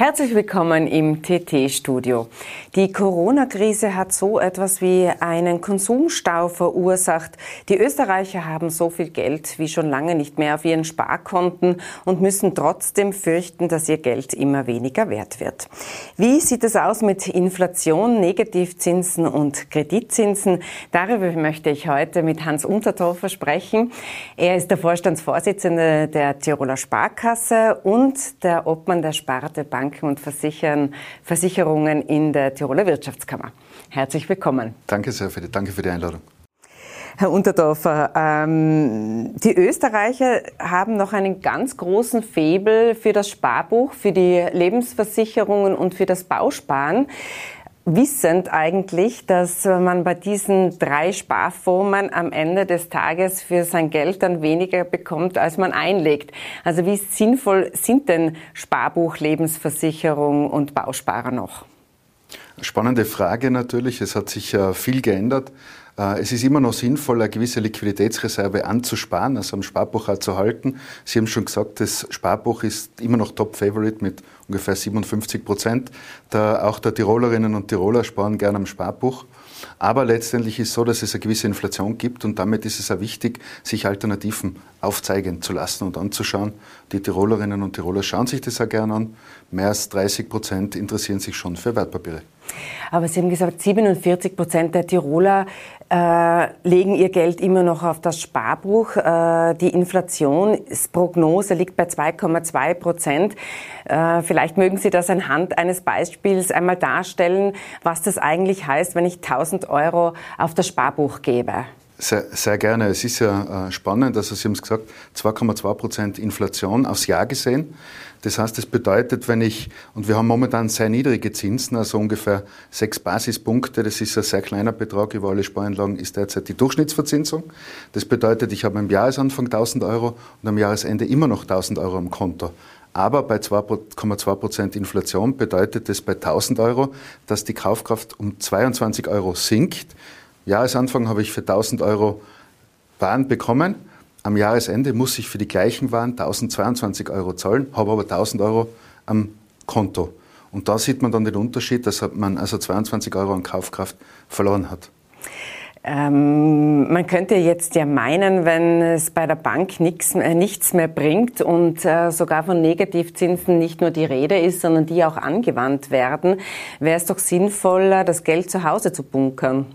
Herzlich willkommen im TT-Studio. Die Corona-Krise hat so etwas wie einen Konsumstau verursacht. Die Österreicher haben so viel Geld wie schon lange nicht mehr auf ihren Sparkonten und müssen trotzdem fürchten, dass ihr Geld immer weniger wert wird. Wie sieht es aus mit Inflation, Negativzinsen und Kreditzinsen? Darüber möchte ich heute mit Hans Untertorfer sprechen. Er ist der Vorstandsvorsitzende der Tiroler Sparkasse und der Obmann der Sparte Bank Banken und Versichern, Versicherungen in der Tiroler Wirtschaftskammer. Herzlich willkommen. Danke sehr für die, danke für die Einladung. Herr Unterdorfer, ähm, die Österreicher haben noch einen ganz großen Febel für das Sparbuch, für die Lebensversicherungen und für das Bausparen wissend eigentlich, dass man bei diesen drei Sparformen am Ende des Tages für sein Geld dann weniger bekommt, als man einlegt. Also wie sinnvoll sind denn Sparbuch, Lebensversicherung und Bausparer noch? Spannende Frage natürlich. Es hat sich viel geändert. Äh, es ist immer noch sinnvoll, eine gewisse Liquiditätsreserve anzusparen, also am Sparbuch auch zu halten. Sie haben schon gesagt, das Sparbuch ist immer noch Top-Favorite mit ungefähr 57 Prozent. Der, auch der Tirolerinnen und Tiroler sparen gerne am Sparbuch. Aber letztendlich ist es so, dass es eine gewisse Inflation gibt und damit ist es auch wichtig, sich Alternativen aufzeigen zu lassen und anzuschauen. Die Tirolerinnen und Tiroler schauen sich das auch gerne an. Mehr als 30 Prozent interessieren sich schon für Wertpapiere. Aber Sie haben gesagt, 47 Prozent der Tiroler äh, legen ihr Geld immer noch auf das Sparbuch. Äh, die Inflationsprognose liegt bei 2,2 Prozent. Äh, vielleicht mögen Sie das anhand eines Beispiels einmal darstellen, was das eigentlich heißt, wenn ich 1000 Euro auf das Sparbuch gebe. Sehr, sehr gerne. Es ist ja äh, spannend, also Sie haben es gesagt, 2,2 Prozent Inflation aufs Jahr gesehen. Das heißt, das bedeutet, wenn ich, und wir haben momentan sehr niedrige Zinsen, also ungefähr sechs Basispunkte, das ist ein sehr kleiner Betrag über alle Spareinlagen, ist derzeit die Durchschnittsverzinsung. Das bedeutet, ich habe am Jahresanfang 1000 Euro und am Jahresende immer noch 1000 Euro am Konto. Aber bei 2,2 Prozent Inflation bedeutet das bei 1000 Euro, dass die Kaufkraft um 22 Euro sinkt. Jahresanfang habe ich für 1000 Euro Waren bekommen. Am Jahresende muss ich für die gleichen Waren 1022 Euro zahlen, habe aber 1000 Euro am Konto. Und da sieht man dann den Unterschied, dass man also 22 Euro an Kaufkraft verloren hat. Ähm, man könnte jetzt ja meinen, wenn es bei der Bank nix, äh, nichts mehr bringt und äh, sogar von Negativzinsen nicht nur die Rede ist, sondern die auch angewandt werden, wäre es doch sinnvoller, das Geld zu Hause zu bunkern.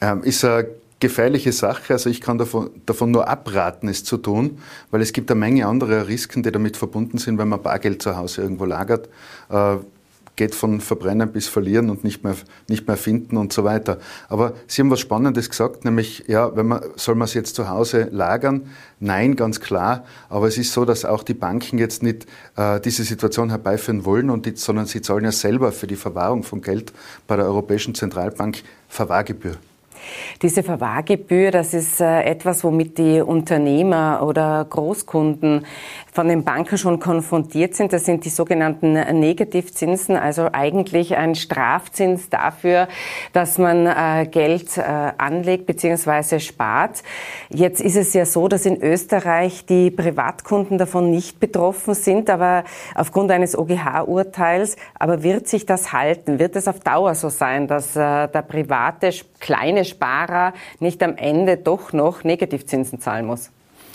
Ähm, ist eine gefährliche Sache. Also ich kann davon, davon nur abraten, es zu tun, weil es gibt eine Menge andere Risiken, die damit verbunden sind, wenn man Bargeld zu Hause irgendwo lagert. Äh, geht von Verbrennen bis Verlieren und nicht mehr, nicht mehr finden und so weiter. Aber Sie haben was Spannendes gesagt, nämlich, ja, wenn man, soll man es jetzt zu Hause lagern? Nein, ganz klar. Aber es ist so, dass auch die Banken jetzt nicht äh, diese Situation herbeiführen wollen, und die, sondern sie zahlen ja selber für die Verwahrung von Geld bei der Europäischen Zentralbank Verwahrgebühr. Diese Verwahrgebühr, das ist äh, etwas, womit die Unternehmer oder Großkunden von den Banken schon konfrontiert sind. Das sind die sogenannten Negativzinsen, also eigentlich ein Strafzins dafür, dass man äh, Geld äh, anlegt bzw. spart. Jetzt ist es ja so, dass in Österreich die Privatkunden davon nicht betroffen sind, aber aufgrund eines OGH-Urteils. Aber wird sich das halten? Wird es auf Dauer so sein, dass der private kleine Sparer nicht am Ende doch noch Negativzinsen zahlen muss?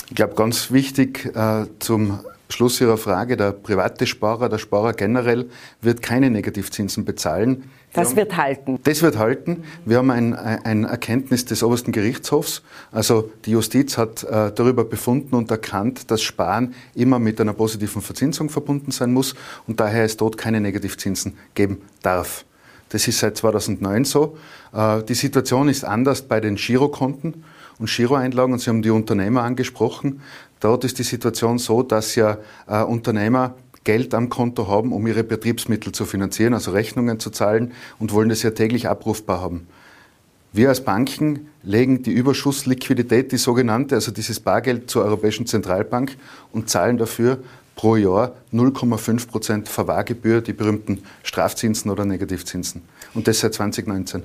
Ich glaube, ganz wichtig äh, zum Schluss Ihrer Frage, der private Sparer, der Sparer generell wird keine Negativzinsen bezahlen. Das haben, wird halten. Das wird halten. Wir haben ein, ein Erkenntnis des obersten Gerichtshofs. Also die Justiz hat äh, darüber befunden und erkannt, dass Sparen immer mit einer positiven Verzinsung verbunden sein muss und daher es dort keine Negativzinsen geben darf. Das ist seit 2009 so. Äh, die Situation ist anders bei den Girokonten und Giroeinlagen. Und Sie haben die Unternehmer angesprochen. Dort ist die Situation so, dass ja äh, Unternehmer Geld am Konto haben, um ihre Betriebsmittel zu finanzieren, also Rechnungen zu zahlen und wollen das ja täglich abrufbar haben. Wir als Banken legen die Überschussliquidität, die sogenannte, also dieses Bargeld zur Europäischen Zentralbank und zahlen dafür pro Jahr 0,5 Prozent Verwahrgebühr, die berühmten Strafzinsen oder Negativzinsen. Und das seit 2019.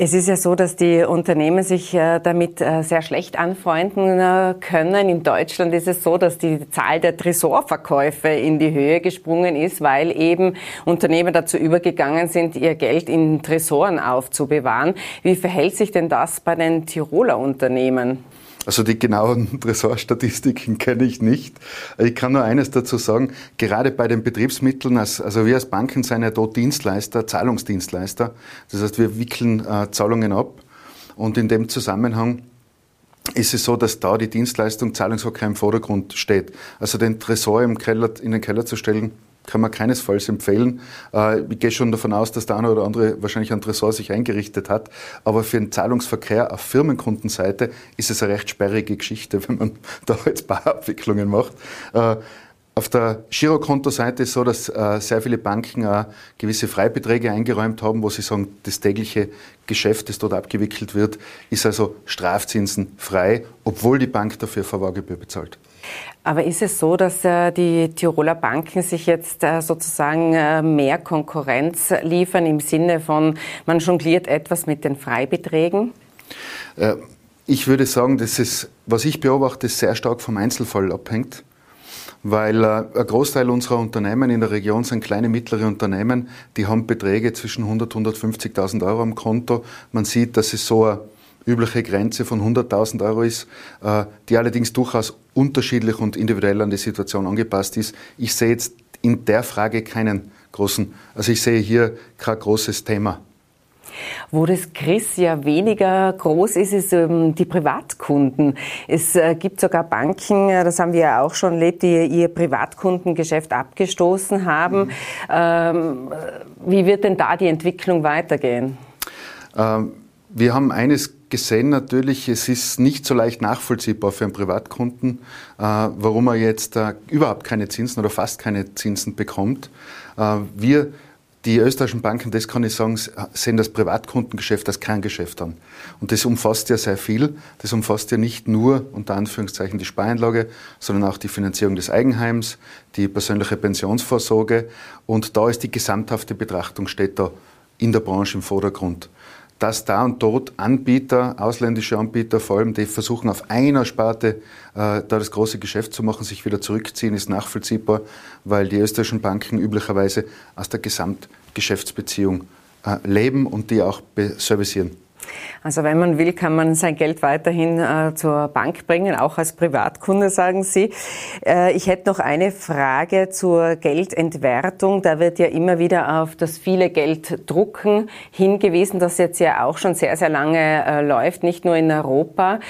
Es ist ja so, dass die Unternehmen sich äh, damit äh, sehr schlecht anfreunden äh, können. In Deutschland ist es so, dass die Zahl der Tresorverkäufe in die Höhe gesprungen ist, weil eben Unternehmen dazu übergegangen sind, ihr Geld in Tresoren aufzubewahren. Wie verhält sich denn das bei den Tiroler Unternehmen? Also die genauen Tresorstatistiken kenne ich nicht. Ich kann nur eines dazu sagen, gerade bei den Betriebsmitteln, also wir als Banken sind ja dort Dienstleister, Zahlungsdienstleister. Das heißt, wir wickeln äh, Zahlungen ab und in dem Zusammenhang ist es so, dass da die Dienstleistung Zahlungsverkehr im Vordergrund steht. Also den Tresor im Keller, in den Keller zu stellen, kann man keinesfalls empfehlen. Äh, ich gehe schon davon aus, dass der eine oder andere wahrscheinlich ein Tresor sich eingerichtet hat. Aber für den Zahlungsverkehr auf Firmenkundenseite ist es eine recht sperrige Geschichte, wenn man da jetzt Barabwicklungen macht. Äh, auf der Girokontoseite ist es so, dass äh, sehr viele Banken äh, gewisse Freibeträge eingeräumt haben, wo sie sagen, das tägliche Geschäft, das dort abgewickelt wird, ist also Strafzinsen frei, obwohl die Bank dafür Verwahrgebühr bezahlt. Aber ist es so, dass äh, die Tiroler Banken sich jetzt äh, sozusagen äh, mehr Konkurrenz liefern im Sinne von, man jongliert etwas mit den Freibeträgen? Ich würde sagen, dass es, was ich beobachte, sehr stark vom Einzelfall abhängt weil äh, ein Großteil unserer Unternehmen in der Region sind kleine, mittlere Unternehmen, die haben Beträge zwischen 100 und 150.000 Euro am Konto. Man sieht, dass es so eine übliche Grenze von 100.000 Euro ist, äh, die allerdings durchaus unterschiedlich und individuell an die Situation angepasst ist. Ich sehe jetzt in der Frage keinen großen, also ich sehe hier kein großes Thema. Wo das Chris ja weniger groß ist, ist ähm, die Privatkunden. Es äh, gibt sogar Banken, äh, das haben wir ja auch schon erlebt, die ihr Privatkundengeschäft abgestoßen haben. Mhm. Ähm, wie wird denn da die Entwicklung weitergehen? Ähm, wir haben eines gesehen natürlich, es ist nicht so leicht nachvollziehbar für einen Privatkunden, äh, warum er jetzt äh, überhaupt keine Zinsen oder fast keine Zinsen bekommt. Äh, wir die österreichischen Banken, das kann ich sagen, sehen das Privatkundengeschäft als Kerngeschäft an. Und das umfasst ja sehr viel. Das umfasst ja nicht nur unter Anführungszeichen die Spareinlage, sondern auch die Finanzierung des Eigenheims, die persönliche Pensionsvorsorge. Und da ist die gesamthafte Betrachtung steht da in der Branche im Vordergrund dass da und dort Anbieter, ausländische Anbieter vor allem, die versuchen auf einer Sparte äh, da das große Geschäft zu machen, sich wieder zurückziehen, ist nachvollziehbar, weil die österreichischen Banken üblicherweise aus der Gesamtgeschäftsbeziehung äh, leben und die auch servicieren. Also wenn man will, kann man sein Geld weiterhin äh, zur Bank bringen, auch als Privatkunde, sagen Sie. Äh, ich hätte noch eine Frage zur Geldentwertung. Da wird ja immer wieder auf das viele Geld drucken hingewiesen, das jetzt ja auch schon sehr, sehr lange äh, läuft, nicht nur in Europa.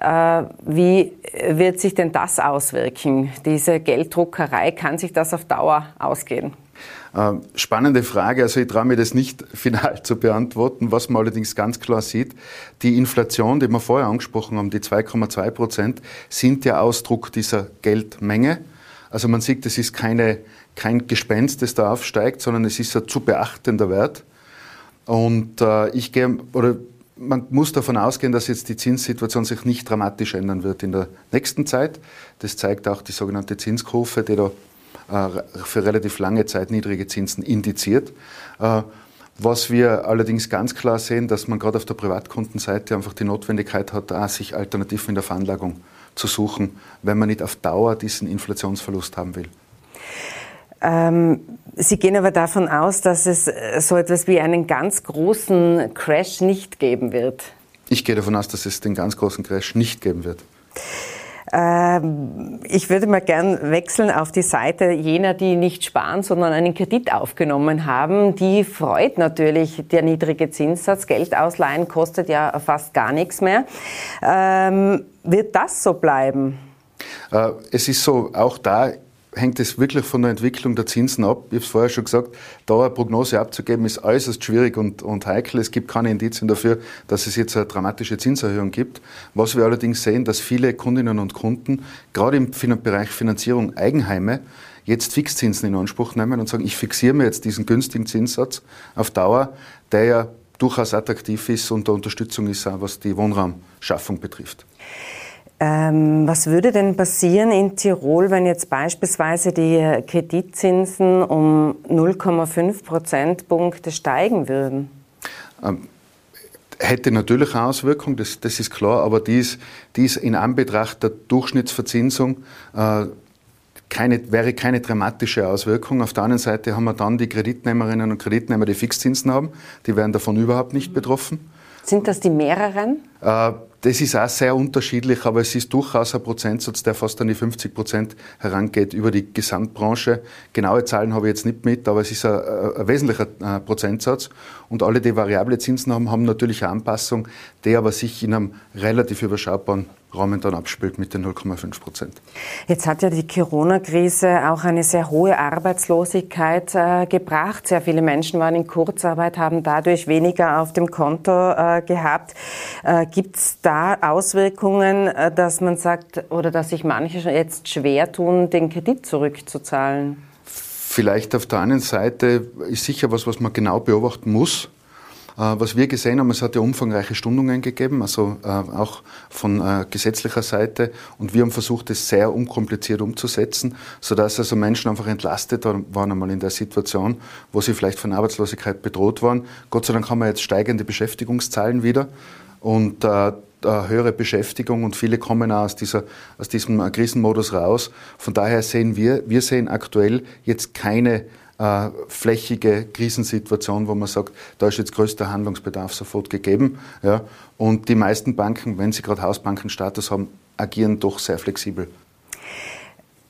Äh, wie wird sich denn das auswirken? Diese Gelddruckerei, kann sich das auf Dauer ausgehen? Ähm, spannende Frage. Also ich traue mir das nicht final zu beantworten. Was man allerdings ganz klar sieht, die Inflation, die wir vorher angesprochen haben, die 2,2 Prozent, sind ja Ausdruck dieser Geldmenge. Also man sieht, es ist keine, kein Gespenst, das da aufsteigt, sondern es ist ein zu beachtender Wert. Und äh, ich gehe, oder man muss davon ausgehen, dass jetzt die Zinssituation sich nicht dramatisch ändern wird in der nächsten Zeit. Das zeigt auch die sogenannte Zinskurve, die da für relativ lange Zeit niedrige Zinsen indiziert. Äh, was wir allerdings ganz klar sehen, dass man gerade auf der Privatkundenseite einfach die Notwendigkeit hat, sich Alternativen in der Veranlagung zu suchen, wenn man nicht auf Dauer diesen Inflationsverlust haben will. Ähm, Sie gehen aber davon aus, dass es so etwas wie einen ganz großen Crash nicht geben wird. Ich gehe davon aus, dass es den ganz großen Crash nicht geben wird. Ähm, ich würde mal gern wechseln auf die Seite jener, die nicht sparen, sondern einen Kredit aufgenommen haben. Die freut natürlich der niedrige Zinssatz. Geld ausleihen kostet ja fast gar nichts mehr. Ähm, wird das so bleiben? Äh, es ist so, auch da hängt es wirklich von der Entwicklung der Zinsen ab. Ich habe es vorher schon gesagt, da eine Prognose abzugeben, ist äußerst schwierig und, und heikel. Es gibt keine Indizien dafür, dass es jetzt eine dramatische Zinserhöhung gibt. Was wir allerdings sehen, dass viele Kundinnen und Kunden, gerade im Bereich Finanzierung Eigenheime, jetzt Fixzinsen in Anspruch nehmen und sagen, ich fixiere mir jetzt diesen günstigen Zinssatz auf Dauer, der ja durchaus attraktiv ist und der Unterstützung ist, auch was die Wohnraumschaffung betrifft. Ähm, was würde denn passieren in Tirol, wenn jetzt beispielsweise die Kreditzinsen um 0,5 Prozentpunkte steigen würden? Ähm, hätte natürlich eine Auswirkung, das, das ist klar, aber die ist, die ist in Anbetracht der Durchschnittsverzinsung äh, keine, wäre keine dramatische Auswirkung. Auf der anderen Seite haben wir dann die Kreditnehmerinnen und Kreditnehmer, die Fixzinsen haben, die werden davon überhaupt nicht betroffen. Sind das die mehreren? Äh, das ist auch sehr unterschiedlich, aber es ist durchaus ein Prozentsatz, der fast an die 50 Prozent herangeht über die Gesamtbranche. Genaue Zahlen habe ich jetzt nicht mit, aber es ist ein, ein wesentlicher äh, Prozentsatz. Und alle, die variable Zinsen haben, haben natürlich eine Anpassung, die aber sich in einem relativ überschaubaren Rahmen dann abspielt mit den 0,5 Prozent. Jetzt hat ja die Corona-Krise auch eine sehr hohe Arbeitslosigkeit äh, gebracht. Sehr viele Menschen waren in Kurzarbeit, haben dadurch weniger auf dem Konto äh, gehabt. Äh, Gibt es da Auswirkungen, äh, dass man sagt oder dass sich manche jetzt schwer tun, den Kredit zurückzuzahlen? Vielleicht auf der einen Seite ist sicher was, was man genau beobachten muss. Äh, was wir gesehen haben, es hat ja umfangreiche Stundungen gegeben, also äh, auch von äh, gesetzlicher Seite. Und wir haben versucht, es sehr unkompliziert umzusetzen, sodass also Menschen einfach entlastet waren einmal in der Situation, wo sie vielleicht von Arbeitslosigkeit bedroht waren. Gott sei Dank haben wir jetzt steigende Beschäftigungszahlen wieder. Und höhere Beschäftigung und viele kommen auch aus, dieser, aus diesem Krisenmodus raus. Von daher sehen wir, wir sehen aktuell jetzt keine äh, flächige Krisensituation, wo man sagt, da ist jetzt größter Handlungsbedarf sofort gegeben. Ja. Und die meisten Banken, wenn sie gerade Hausbankenstatus haben, agieren doch sehr flexibel.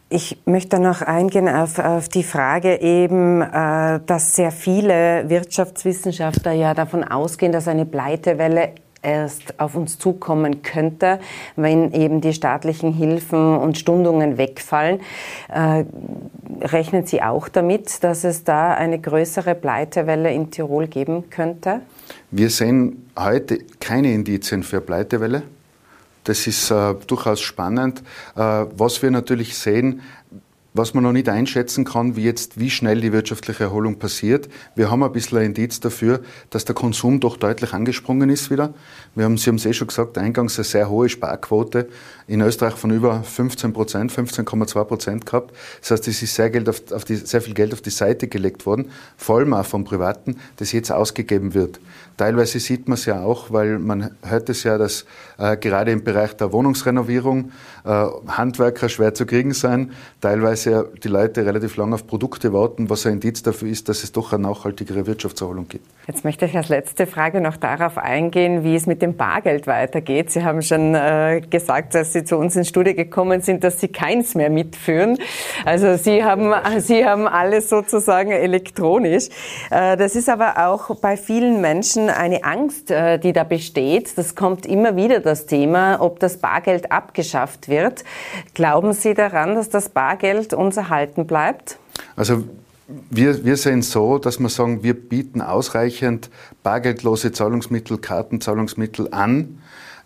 Ich möchte noch eingehen auf, auf die Frage eben, äh, dass sehr viele Wirtschaftswissenschaftler ja davon ausgehen, dass eine Pleitewelle erst auf uns zukommen könnte, wenn eben die staatlichen Hilfen und Stundungen wegfallen. Äh, rechnen Sie auch damit, dass es da eine größere Pleitewelle in Tirol geben könnte? Wir sehen heute keine Indizien für Pleitewelle. Das ist äh, durchaus spannend. Äh, was wir natürlich sehen, was man noch nicht einschätzen kann, wie jetzt, wie schnell die wirtschaftliche Erholung passiert. Wir haben ein bisschen ein Indiz dafür, dass der Konsum doch deutlich angesprungen ist wieder. Wir haben, Sie haben es eh schon gesagt, eingangs eine sehr hohe Sparquote in Österreich von über 15 Prozent, 15,2 Prozent gehabt. Das heißt, es ist sehr, Geld auf, auf die, sehr viel Geld auf die Seite gelegt worden, vor allem auch vom Privaten, das jetzt ausgegeben wird. Teilweise sieht man es ja auch, weil man hört es ja, dass äh, gerade im Bereich der Wohnungsrenovierung äh, Handwerker schwer zu kriegen sein, teilweise die Leute relativ lange auf Produkte warten, was ein Indiz dafür ist, dass es doch eine nachhaltigere Wirtschaftserholung gibt. Jetzt möchte ich als letzte Frage noch darauf eingehen, wie es mit dem Bargeld weitergeht. Sie haben schon äh, gesagt, als Sie zu uns ins Studio gekommen sind, dass Sie keins mehr mitführen. Also Sie haben, Sie haben alles sozusagen elektronisch. Äh, das ist aber auch bei vielen Menschen eine Angst, äh, die da besteht. Das kommt immer wieder das Thema, ob das Bargeld abgeschafft wird. Glauben Sie daran, dass das Bargeld uns erhalten bleibt? Also wir, wir sehen so, dass wir sagen, wir bieten ausreichend bargeldlose Zahlungsmittel, Kartenzahlungsmittel an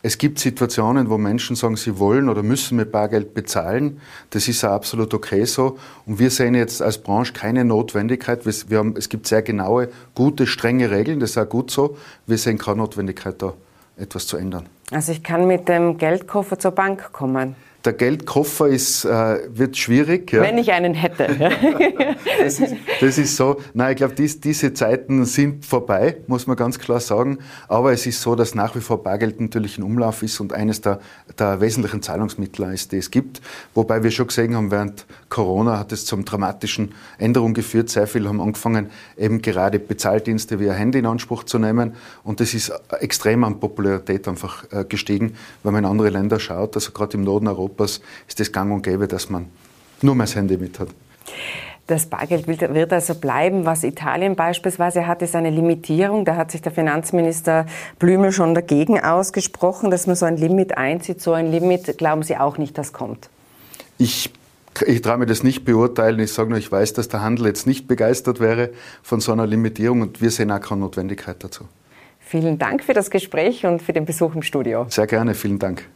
es gibt Situationen, wo Menschen sagen, sie wollen oder müssen mit Bargeld bezahlen. Das ist auch absolut okay so. Und wir sehen jetzt als Branche keine Notwendigkeit. Wir haben, es gibt sehr genaue, gute, strenge Regeln. Das ist auch gut so. Wir sehen keine Notwendigkeit, da etwas zu ändern. Also ich kann mit dem Geldkoffer zur Bank kommen. Der Geldkoffer ist, äh, wird schwierig. Ja. Wenn ich einen hätte. das, ist, das, ist, so. Nein, ich glaube, dies, diese Zeiten sind vorbei, muss man ganz klar sagen. Aber es ist so, dass nach wie vor Bargeld natürlich ein Umlauf ist und eines der, der wesentlichen Zahlungsmittel ist, die es gibt. Wobei wir schon gesehen haben, während Corona hat es zum dramatischen Änderungen geführt. Sehr viele haben angefangen, eben gerade Bezahldienste wie ein Handy in Anspruch zu nehmen. Und das ist extrem an Popularität einfach äh, gestiegen, wenn man in andere Länder schaut. Also gerade im Norden Europas Europas ist es gang und gäbe, dass man nur mehr das Handy mit hat. Das Bargeld wird also bleiben. Was Italien beispielsweise hat, ist eine Limitierung. Da hat sich der Finanzminister Blümel schon dagegen ausgesprochen, dass man so ein Limit einzieht. So ein Limit glauben Sie auch nicht, das kommt? Ich ich traue mir das nicht beurteilen. Ich sage nur, ich weiß, dass der Handel jetzt nicht begeistert wäre von so einer Limitierung und wir sehen auch keine Notwendigkeit dazu. Vielen Dank für das Gespräch und für den Besuch im Studio. Sehr gerne, vielen Dank.